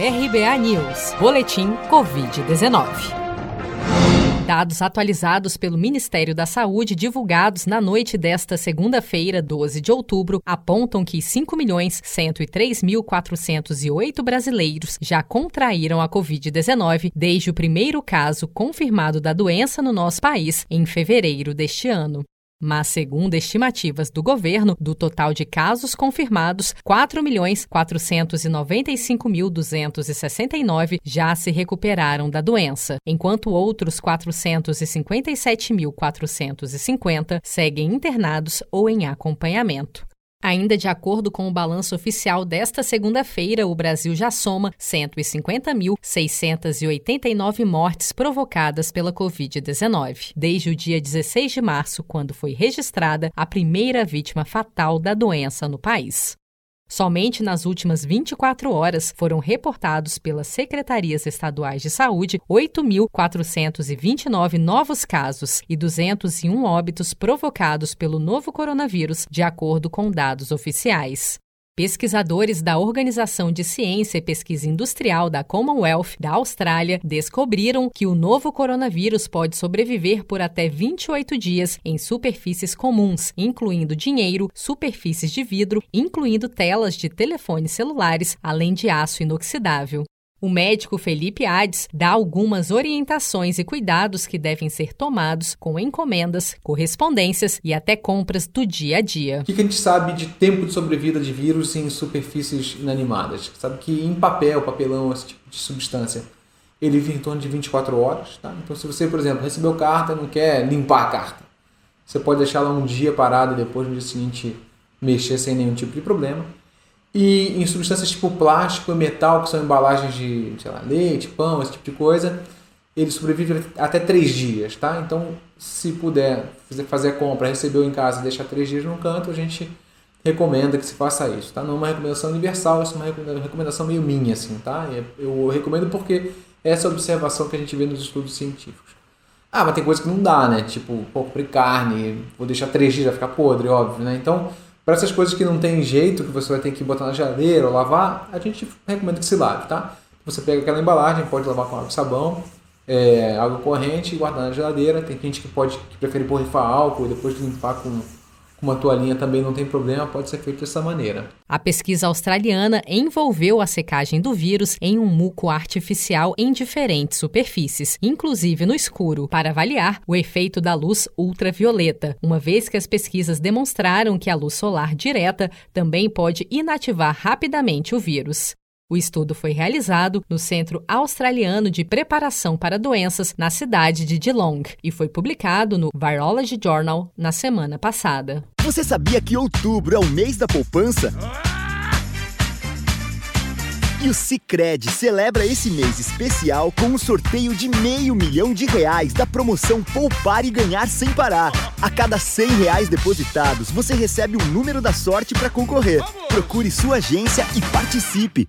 RBA News, Boletim Covid-19. Dados atualizados pelo Ministério da Saúde, divulgados na noite desta segunda-feira, 12 de outubro, apontam que 5.103.408 brasileiros já contraíram a Covid-19 desde o primeiro caso confirmado da doença no nosso país em fevereiro deste ano. Mas, segundo estimativas do governo, do total de casos confirmados, 4.495.269 já se recuperaram da doença, enquanto outros 457.450 seguem internados ou em acompanhamento. Ainda de acordo com o balanço oficial desta segunda-feira, o Brasil já soma 150.689 mortes provocadas pela Covid-19, desde o dia 16 de março, quando foi registrada a primeira vítima fatal da doença no país. Somente nas últimas 24 horas foram reportados pelas secretarias estaduais de saúde 8.429 novos casos e 201 óbitos provocados pelo novo coronavírus, de acordo com dados oficiais. Pesquisadores da Organização de Ciência e Pesquisa Industrial da Commonwealth da Austrália descobriram que o novo coronavírus pode sobreviver por até 28 dias em superfícies comuns, incluindo dinheiro, superfícies de vidro, incluindo telas de telefones celulares, além de aço inoxidável. O médico Felipe Ades dá algumas orientações e cuidados que devem ser tomados com encomendas, correspondências e até compras do dia a dia. O que a gente sabe de tempo de sobrevida de vírus em superfícies inanimadas? Sabe que em papel, papelão, esse tipo de substância, ele vive em torno de 24 horas. Tá? Então, se você, por exemplo, recebeu carta e não quer limpar a carta, você pode deixar ela um dia parada e depois no dia seguinte mexer sem nenhum tipo de problema. E em substâncias tipo plástico e metal, que são embalagens de sei lá, leite, pão, esse tipo de coisa, ele sobrevive até três dias, tá? Então, se puder fazer a compra, recebeu em casa e deixar três dias no canto, a gente recomenda que se faça isso, tá? Não é uma recomendação universal, isso é uma recomendação meio minha, assim, tá? Eu recomendo porque essa é a observação que a gente vê nos estudos científicos. Ah, mas tem coisa que não dá, né? Tipo, pô, carne, vou deixar três dias, vai ficar podre, óbvio, né? Então, para essas coisas que não tem jeito, que você vai ter que botar na geladeira ou lavar, a gente recomenda que se lave, tá? Você pega aquela embalagem, pode lavar com água e sabão, é, água corrente e guardar na geladeira. Tem gente que pode que prefere borrifar álcool e depois limpar com uma toalhinha também não tem problema, pode ser feito dessa maneira. A pesquisa australiana envolveu a secagem do vírus em um muco artificial em diferentes superfícies, inclusive no escuro, para avaliar o efeito da luz ultravioleta, uma vez que as pesquisas demonstraram que a luz solar direta também pode inativar rapidamente o vírus. O estudo foi realizado no Centro Australiano de Preparação para Doenças, na cidade de Geelong, e foi publicado no Virology Journal na semana passada. Você sabia que outubro é o mês da poupança? E o Cicred celebra esse mês especial com um sorteio de meio milhão de reais da promoção Poupar e Ganhar Sem Parar. A cada 100 reais depositados, você recebe um número da sorte para concorrer. Procure sua agência e participe.